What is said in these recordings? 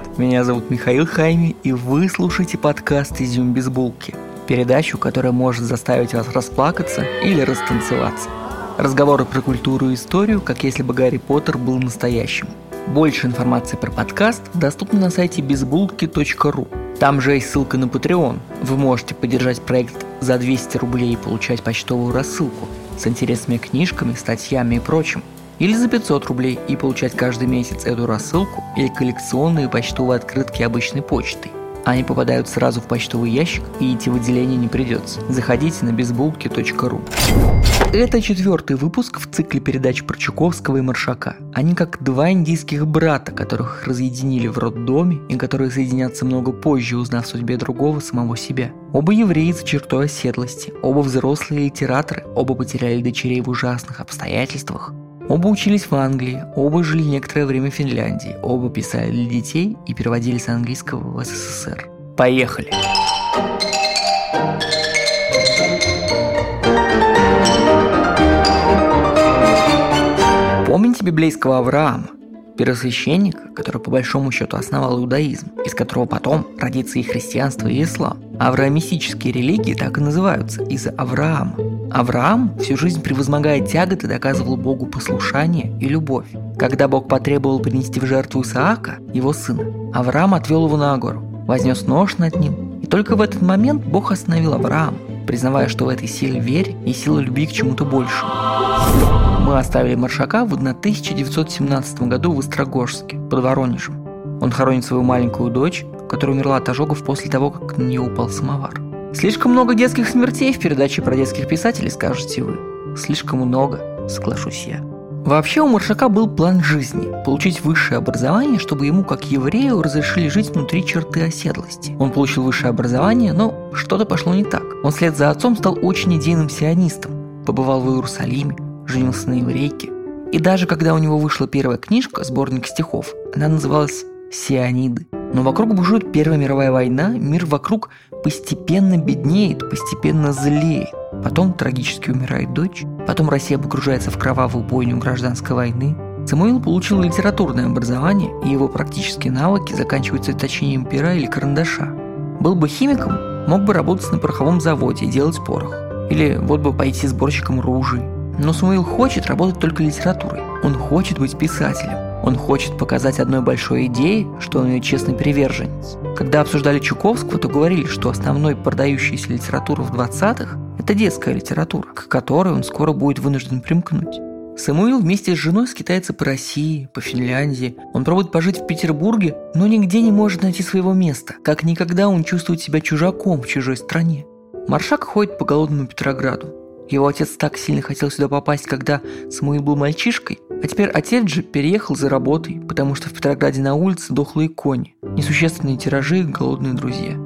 привет! Меня зовут Михаил Хайми, и вы слушаете подкаст «Изюм без булки». Передачу, которая может заставить вас расплакаться или растанцеваться. Разговоры про культуру и историю, как если бы Гарри Поттер был настоящим. Больше информации про подкаст доступна на сайте безбулки.ру. Там же есть ссылка на Patreon. Вы можете поддержать проект за 200 рублей и получать почтовую рассылку с интересными книжками, статьями и прочим – или за 500 рублей и получать каждый месяц эту рассылку или коллекционные почтовые открытки обычной почтой. Они попадают сразу в почтовый ящик и идти в отделение не придется. Заходите на безбулки.ру. Это четвертый выпуск в цикле передач про Чуковского и Маршака. Они как два индийских брата, которых разъединили в роддоме и которые соединятся много позже, узнав судьбе другого самого себя. Оба евреи за чертой оседлости, оба взрослые литераторы, оба потеряли дочерей в ужасных обстоятельствах, Оба учились в Англии, оба жили некоторое время в Финляндии, оба писали для детей и переводили с английского в СССР. Поехали! Помните библейского Авраама? первосвященника, который по большому счету основал иудаизм, из которого потом родится и христианство, и ислам. Авраамистические религии так и называются из-за Авраама. Авраам всю жизнь превозмогая тяготы доказывал Богу послушание и любовь. Когда Бог потребовал принести в жертву Исаака, его сына, Авраам отвел его на гору, вознес нож над ним, и только в этот момент Бог остановил Авраама, признавая, что в этой силе веры и сила любви к чему-то большему. Мы оставили Маршака в 1917 году в Острогожске, под Воронежем. Он хоронит свою маленькую дочь, которая умерла от ожогов после того, как на нее упал самовар. Слишком много детских смертей в передаче про детских писателей, скажете вы. Слишком много, соглашусь я. Вообще у Маршака был план жизни – получить высшее образование, чтобы ему, как еврею, разрешили жить внутри черты оседлости. Он получил высшее образование, но что-то пошло не так. Он вслед за отцом стал очень идейным сионистом, побывал в Иерусалиме, женился на еврейке. И даже когда у него вышла первая книжка, сборник стихов, она называлась «Сиониды». Но вокруг бушует Первая мировая война, мир вокруг постепенно беднеет, постепенно злеет. Потом трагически умирает дочь, потом Россия погружается в кровавую бойню гражданской войны. Самуил получил литературное образование, и его практические навыки заканчиваются точением пера или карандаша. Был бы химиком, мог бы работать на пороховом заводе и делать порох. Или вот бы пойти сборщиком ружей. Но Самуил хочет работать только литературой. Он хочет быть писателем. Он хочет показать одной большой идее, что он ее честный приверженец. Когда обсуждали Чуковского, то говорили, что основной продающаяся литература в 20-х – это детская литература, к которой он скоро будет вынужден примкнуть. Самуил вместе с женой скитается по России, по Финляндии. Он пробует пожить в Петербурге, но нигде не может найти своего места. Как никогда он чувствует себя чужаком в чужой стране. Маршак ходит по голодному Петрограду. Его отец так сильно хотел сюда попасть, когда Самуил был мальчишкой, а теперь отец же переехал за работой, потому что в Петрограде на улице дохлые кони, несущественные тиражи и голодные друзья.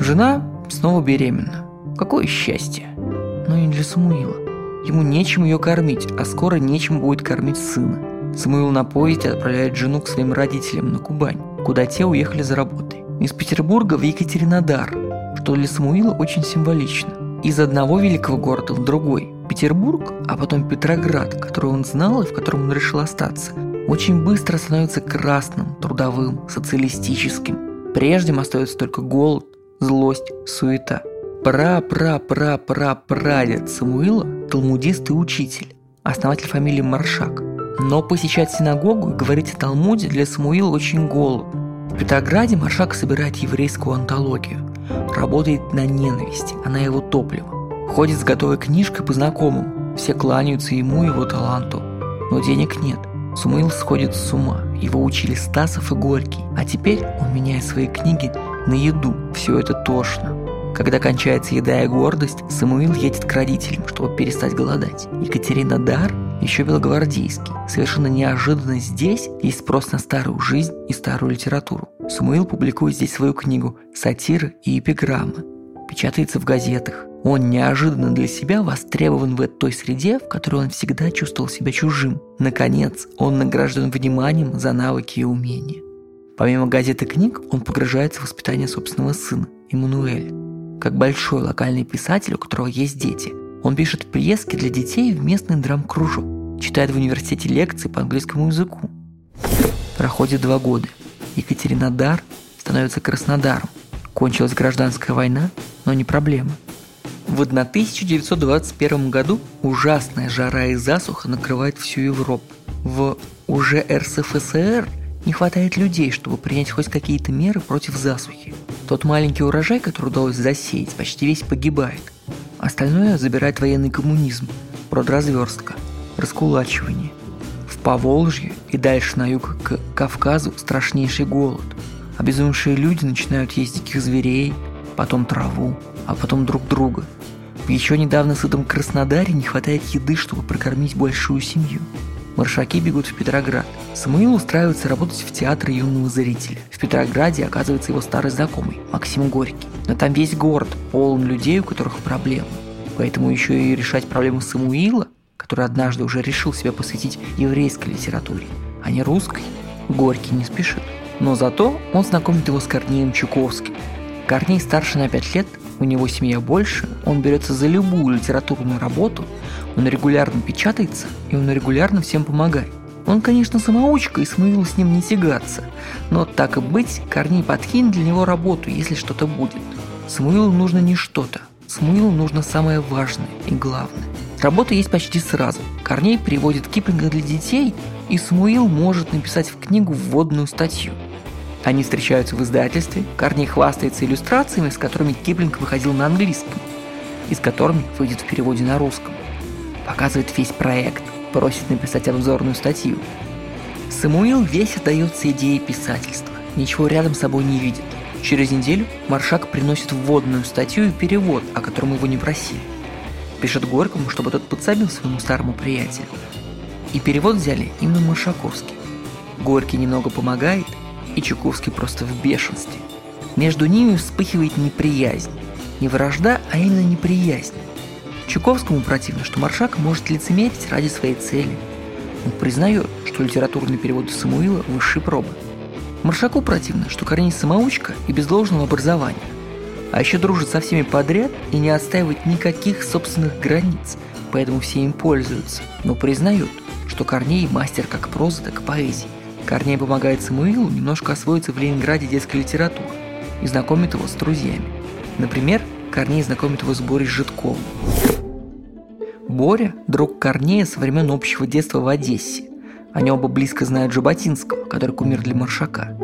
Жена снова беременна. Какое счастье! Но не для Самуила. Ему нечем ее кормить, а скоро нечем будет кормить сына. Самуил на поезде отправляет жену к своим родителям на Кубань, куда те уехали за работой. Из Петербурга в Екатеринодар, что для Самуила очень символично из одного великого города в другой, Петербург, а потом Петроград, который он знал и в котором он решил остаться, очень быстро становится красным, трудовым, социалистическим. Прежним остается только голод, злость, суета. Пра-пра-пра-пра-прадед Самуила – талмудист и учитель, основатель фамилии Маршак. Но посещать синагогу и говорить о Талмуде для Самуила очень голодно. В Петрограде Маршак собирает еврейскую антологию – Работает на ненависти, она его топливо. Ходит с готовой книжкой по знакомым. Все кланяются ему и его таланту. Но денег нет. Сумаил сходит с ума. Его учили Стасов и Горький. А теперь он меняет свои книги на еду. Все это тошно. Когда кончается еда и гордость, Самуил едет к родителям, чтобы перестать голодать. Екатерина Дар еще белогвардейский. Совершенно неожиданно здесь есть спрос на старую жизнь и старую литературу. Самуил публикует здесь свою книгу «Сатиры и эпиграммы». Печатается в газетах. Он неожиданно для себя востребован в той среде, в которой он всегда чувствовал себя чужим. Наконец, он награжден вниманием за навыки и умения. Помимо газеты книг, он погружается в воспитание собственного сына, Эммануэля. Как большой локальный писатель, у которого есть дети, он пишет пьески для детей в местный драм-кружок, читает в университете лекции по английскому языку. Проходит два года. Екатеринодар становится Краснодаром. Кончилась гражданская война, но не проблема. В 1921 году ужасная жара и засуха накрывает всю Европу. В уже РСФСР не хватает людей, чтобы принять хоть какие-то меры против засухи. Тот маленький урожай, который удалось засеять, почти весь погибает. Остальное забирает военный коммунизм, продразверстка, раскулачивание. В Поволжье и дальше на юг к Кавказу страшнейший голод. Обезумевшие люди начинают есть диких зверей, потом траву, а потом друг друга. В еще недавно сытом Краснодаре не хватает еды, чтобы прокормить большую семью. Маршаки бегут в Петроград. Самуил устраивается работать в театр юного зрителя. В Петрограде оказывается его старый знакомый, Максим Горький. Но там весь город полон людей, у которых проблемы. Поэтому еще и решать проблемы Самуила, который однажды уже решил себя посвятить еврейской литературе, а не русской, Горький не спешит. Но зато он знакомит его с Корнеем Чуковским. Корней старше на 5 лет, у него семья больше, он берется за любую литературную работу, он регулярно печатается, и он регулярно всем помогает. Он, конечно, самоучка, и Самуилу с ним не тягаться, но так и быть, Корней подкинет для него работу, если что-то будет. Самуилу нужно не что-то, Самуилу нужно самое важное и главное. Работа есть почти сразу. Корней переводит Киплинга для детей, и Самуил может написать в книгу вводную статью – они встречаются в издательстве, Корней хвастается иллюстрациями, с которыми Киплинг выходил на английском, и с которыми выйдет в переводе на русском. Показывает весь проект, просит написать обзорную статью. Самуил весь отдается идее писательства, ничего рядом с собой не видит. Через неделю Маршак приносит вводную статью и перевод, о котором его не просили. Пишет Горькому, чтобы тот подсобил своему старому приятелю. И перевод взяли именно Маршаковский. Горький немного помогает, и Чуковский просто в бешенстве. Между ними вспыхивает неприязнь. Не вражда, а именно неприязнь. Чуковскому противно, что Маршак может лицемерить ради своей цели. Он признает, что литературный перевод Самуила – высшей пробы. Маршаку противно, что Корней самоучка и без должного образования. А еще дружит со всеми подряд и не отстаивает никаких собственных границ, поэтому все им пользуются, но признают, что Корней мастер как прозы, так и поэзии. Корней помогает Самуилу немножко освоиться в Ленинграде детской литературы и знакомит его с друзьями. Например, Корней знакомит его с Борей Житковым. Боря – друг Корнея со времен общего детства в Одессе. Они оба близко знают Жаботинского, который кумир для Маршака.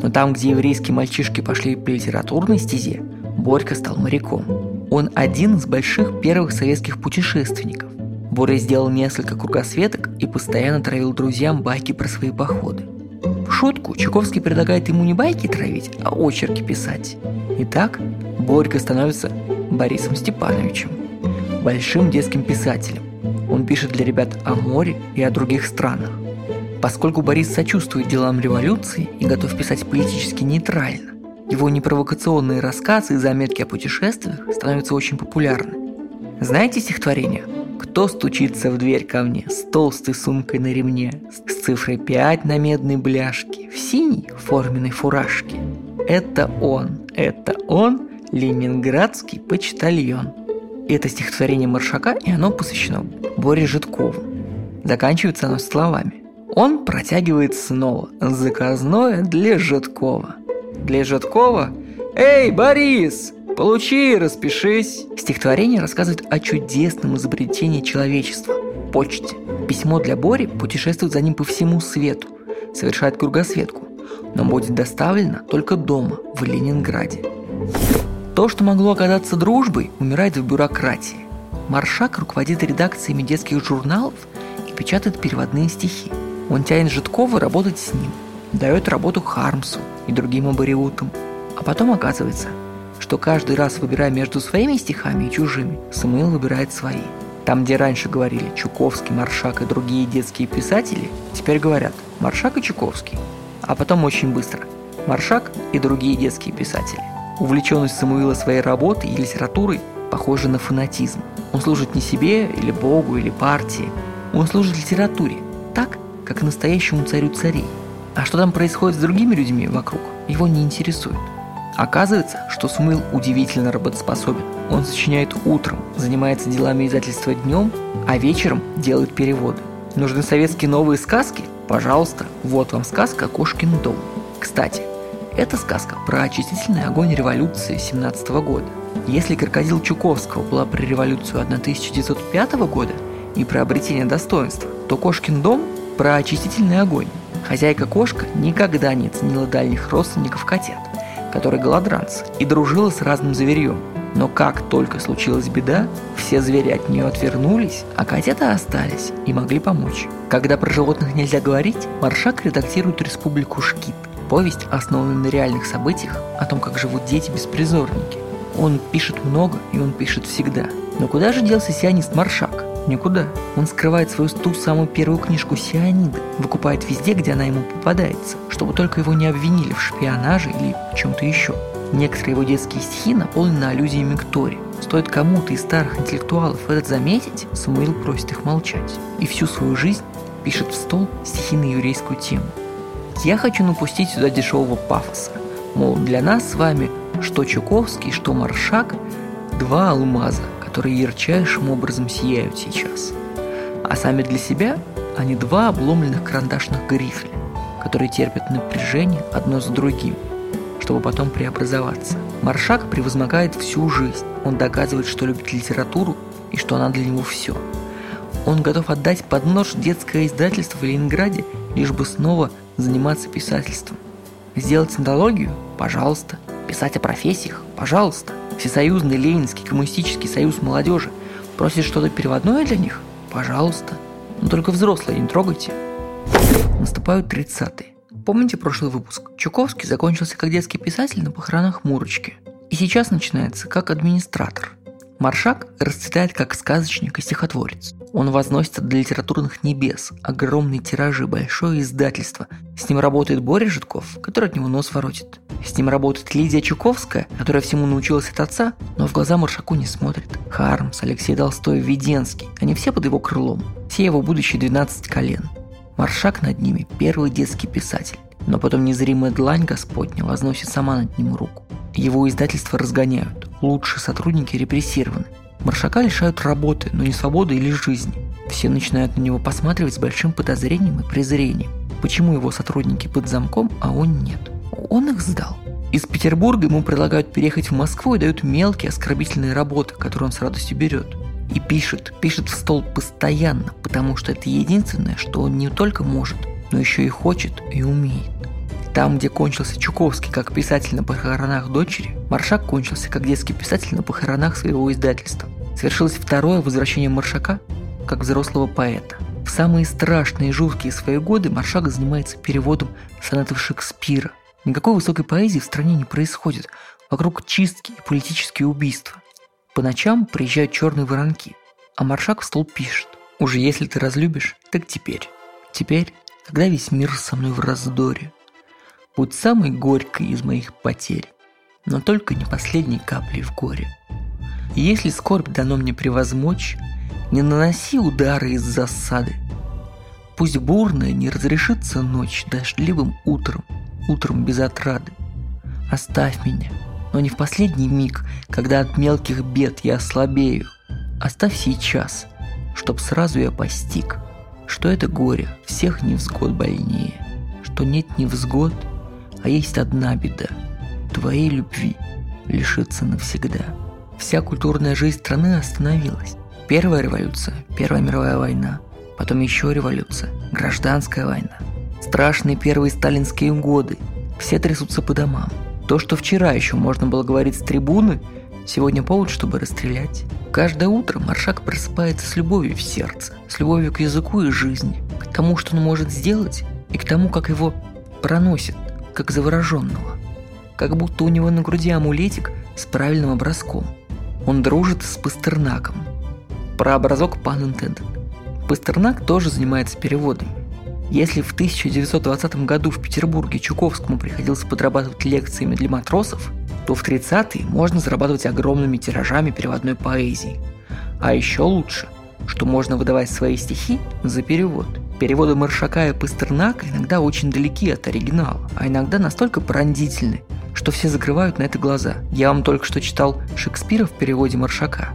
Но там, где еврейские мальчишки пошли по литературной стезе, Борька стал моряком. Он один из больших первых советских путешественников. Боря сделал несколько кругосветок и постоянно травил друзьям байки про свои походы. В шутку Чуковский предлагает ему не байки травить, а очерки писать. Итак, Борька становится Борисом Степановичем, большим детским писателем. Он пишет для ребят о море и о других странах. Поскольку Борис сочувствует делам революции и готов писать политически нейтрально, его непровокационные рассказы и заметки о путешествиях становятся очень популярны. Знаете стихотворение кто стучится в дверь ко мне с толстой сумкой на ремне, с цифрой 5 на медной бляшке, в синей форменной фуражке? Это он, это он, ленинградский почтальон. Это стихотворение Маршака, и оно посвящено Боре Житкову. Заканчивается оно словами. Он протягивает снова заказное для Житкова. Для Житкова «Эй, Борис, Получи, распишись. Стихотворение рассказывает о чудесном изобретении человечества – почте. Письмо для Бори путешествует за ним по всему свету, совершает кругосветку, но будет доставлено только дома, в Ленинграде. То, что могло оказаться дружбой, умирает в бюрократии. Маршак руководит редакциями детских журналов и печатает переводные стихи. Он тянет Житкова работать с ним, дает работу Хармсу и другим абориутам. А потом оказывается – что каждый раз, выбирая между своими стихами и чужими, Самуил выбирает свои. Там, где раньше говорили Чуковский, Маршак и другие детские писатели, теперь говорят Маршак и Чуковский. А потом очень быстро Маршак и другие детские писатели. Увлеченность Самуила своей работой и литературой похожа на фанатизм. Он служит не себе, или Богу, или партии. Он служит литературе, так, как настоящему царю царей. А что там происходит с другими людьми вокруг, его не интересует. Оказывается, что Смыл удивительно работоспособен. Он сочиняет утром, занимается делами издательства днем, а вечером делает переводы. Нужны советские новые сказки? Пожалуйста, вот вам сказка «Кошкин дом». Кстати, это сказка про очистительный огонь революции 17 года. Если крокодил Чуковского была про революцию 1905 года и про обретение достоинства, то Кошкин дом про очистительный огонь. Хозяйка-кошка никогда не ценила дальних родственников котят, которые голодранцы, и дружила с разным зверьем. Но как только случилась беда, все звери от нее отвернулись, а котята остались и могли помочь. Когда про животных нельзя говорить, Маршак редактирует «Республику Шкит», повесть, основанную на реальных событиях о том, как живут дети-беспризорники. Он пишет много, и он пишет всегда. Но куда же делся сионист Маршак? Никуда. Он скрывает свою ту самую первую книжку Сиониды, выкупает везде, где она ему попадается, чтобы только его не обвинили в шпионаже или чем-то еще. Некоторые его детские стихи наполнены аллюзиями к Торе. Стоит кому-то из старых интеллектуалов это заметить, Самуил просит их молчать. И всю свою жизнь пишет в стол стихи на еврейскую тему. Я хочу напустить сюда дешевого пафоса. Мол, для нас с вами что Чуковский, что Маршак – два алмаза, которые ярчайшим образом сияют сейчас. А сами для себя они два обломленных карандашных грифеля, которые терпят напряжение одно за другим, чтобы потом преобразоваться. Маршак превозмогает всю жизнь. Он доказывает, что любит литературу и что она для него все. Он готов отдать под нож детское издательство в Ленинграде, лишь бы снова заниматься писательством. Сделать антологию? Пожалуйста. Писать о профессиях? Пожалуйста. Всесоюзный Ленинский коммунистический союз молодежи просит что-то переводное для них? Пожалуйста. Но только взрослые не трогайте. Наступают 30-е. Помните прошлый выпуск? Чуковский закончился как детский писатель на похоронах Мурочки. И сейчас начинается как администратор. Маршак расцветает как сказочник и стихотворец. Он возносится до литературных небес, огромные тиражи, большое издательство. С ним работает Боря Житков, который от него нос воротит. С ним работает Лидия Чуковская, которая всему научилась от отца, но в глаза Маршаку не смотрит. Хармс, Алексей Толстой, Веденский, они все под его крылом. Все его будущие 12 колен. Маршак над ними – первый детский писатель. Но потом незримая длань Господня возносит сама над ним руку. Его издательства разгоняют, лучшие сотрудники репрессированы. Маршака лишают работы, но не свободы или жизни. Все начинают на него посматривать с большим подозрением и презрением. Почему его сотрудники под замком, а он нет? Он их сдал. Из Петербурга ему предлагают переехать в Москву и дают мелкие оскорбительные работы, которые он с радостью берет. И пишет, пишет в стол постоянно, потому что это единственное, что он не только может, но еще и хочет и умеет. Там, где кончился Чуковский как писатель на похоронах дочери, Маршак кончился как детский писатель на похоронах своего издательства. Свершилось второе возвращение Маршака как взрослого поэта. В самые страшные и жуткие свои годы Маршак занимается переводом сонетов Шекспира. Никакой высокой поэзии в стране не происходит. Вокруг чистки и политические убийства. По ночам приезжают черные воронки, а Маршак в стол пишет. Уже если ты разлюбишь, так теперь. Теперь, когда весь мир со мной в раздоре, Будь самой горькой из моих потерь, но только не последней каплей в горе. И если скорбь дано мне превозмочь, не наноси удары из засады. Пусть бурная не разрешится ночь дождливым утром, утром без отрады. Оставь меня, но не в последний миг, когда от мелких бед я ослабею. Оставь сейчас, чтоб сразу я постиг, что это горе всех невзгод больнее, что нет невзгод – а есть одна беда – твоей любви лишиться навсегда. Вся культурная жизнь страны остановилась. Первая революция, Первая мировая война, потом еще революция, гражданская война. Страшные первые сталинские годы. Все трясутся по домам. То, что вчера еще можно было говорить с трибуны, сегодня повод, чтобы расстрелять. Каждое утро Маршак просыпается с любовью в сердце, с любовью к языку и жизни, к тому, что он может сделать, и к тому, как его проносит как завороженного. Как будто у него на груди амулетик с правильным образком. Он дружит с Пастернаком. Про образок пан интендент. Пастернак тоже занимается переводами. Если в 1920 году в Петербурге Чуковскому приходилось подрабатывать лекциями для матросов, то в 30-е можно зарабатывать огромными тиражами переводной поэзии. А еще лучше, что можно выдавать свои стихи за перевод – Переводы Маршака и Пастернака иногда очень далеки от оригинала, а иногда настолько пронзительны, что все закрывают на это глаза. Я вам только что читал Шекспира в переводе Маршака.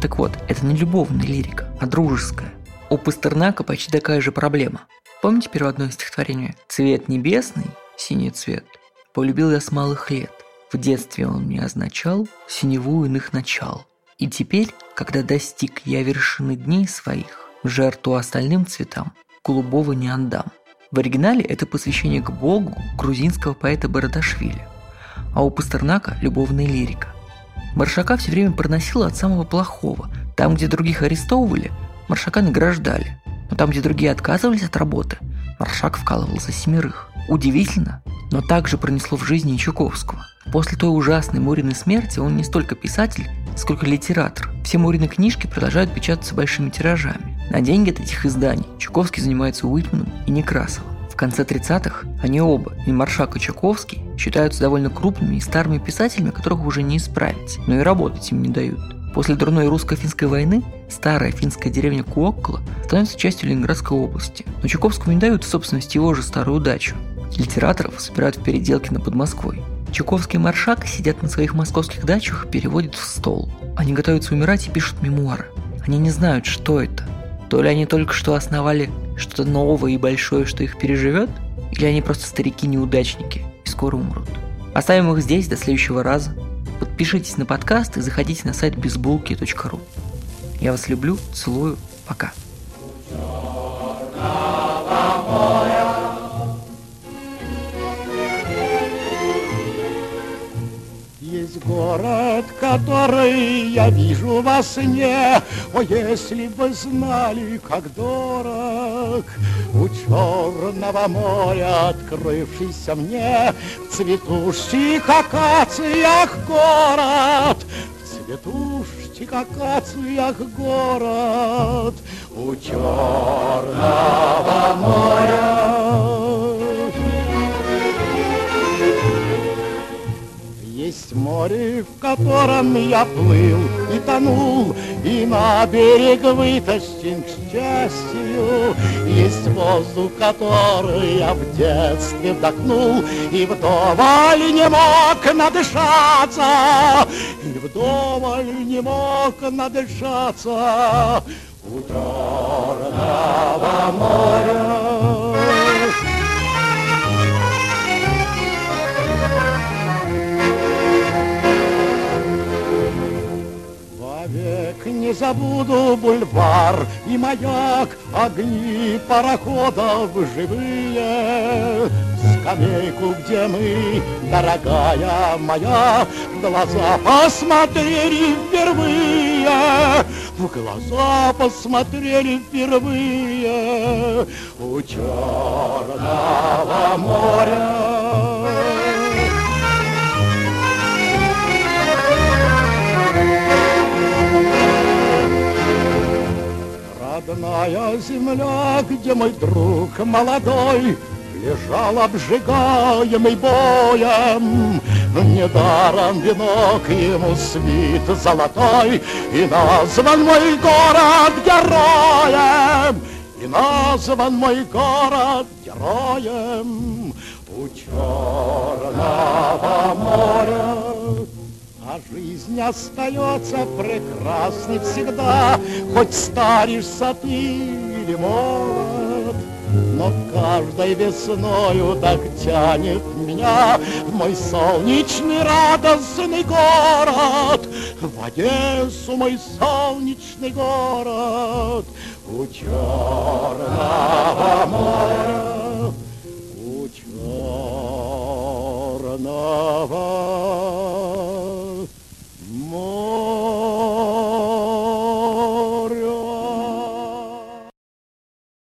Так вот, это не любовная лирика, а дружеская. У Пастернака почти такая же проблема. Помните переводное стихотворение «Цвет небесный, синий цвет, полюбил я с малых лет. В детстве он мне означал синеву иных начал. И теперь, когда достиг я вершины дней своих, жертву остальным цветам голубого не отдам. В оригинале это посвящение к Богу грузинского поэта Барадашвили, а у Пастернака – любовная лирика. Маршака все время проносила от самого плохого. Там, где других арестовывали, Маршака награждали. Но там, где другие отказывались от работы, Маршак вкалывал за семерых. Удивительно, но также пронесло в жизни Чуковского. После той ужасной Муриной смерти он не столько писатель, сколько литератор. Все Мурины книжки продолжают печататься большими тиражами. На деньги от этих изданий Чуковский занимается Уитманом и Некрасовым. В конце 30-х они оба, и Маршак, и Чуковский, считаются довольно крупными и старыми писателями, которых уже не исправить, но и работать им не дают. После дурной русско-финской войны старая финская деревня Куоккола становится частью Ленинградской области, но Чуковскому не дают в собственности его же старую дачу. Литераторов собирают в переделке на Подмосковье. Чуковский и Маршак сидят на своих московских дачах и переводят в стол. Они готовятся умирать и пишут мемуары. Они не знают, что это. То ли они только что основали что-то новое и большое, что их переживет, или они просто старики-неудачники и скоро умрут. Оставим их здесь до следующего раза. Подпишитесь на подкаст и заходите на сайт безбулки.ру. Я вас люблю, целую, пока. Есть город, который я вижу во сне, О, если бы знали, как дорог У черного моря, открывшийся мне В цветущих акациях город, В цветущих акациях город У черного моря. Есть море, в котором я плыл и тонул, И на берег вытащен к счастью. Есть воздух, который я в детстве вдохнул, И вдоволь не мог надышаться, И вдоволь не мог надышаться у черного моря. Не забуду бульвар и маяк, Огни пароходов живые, Скамейку, где мы, дорогая моя, В глаза посмотрели впервые, В глаза посмотрели впервые У черного моря. Родная земля, где мой друг молодой Лежал обжигаемый боем, Недаром венок ему свит золотой, И назван мой город героем, И назван мой город героем у Черного моря. А жизнь остается прекрасной всегда, Хоть старишься ты или молод, Но каждой весною так тянет меня В мой солнечный радостный город, В Одессу мой солнечный город, У Черного моря, У Черного.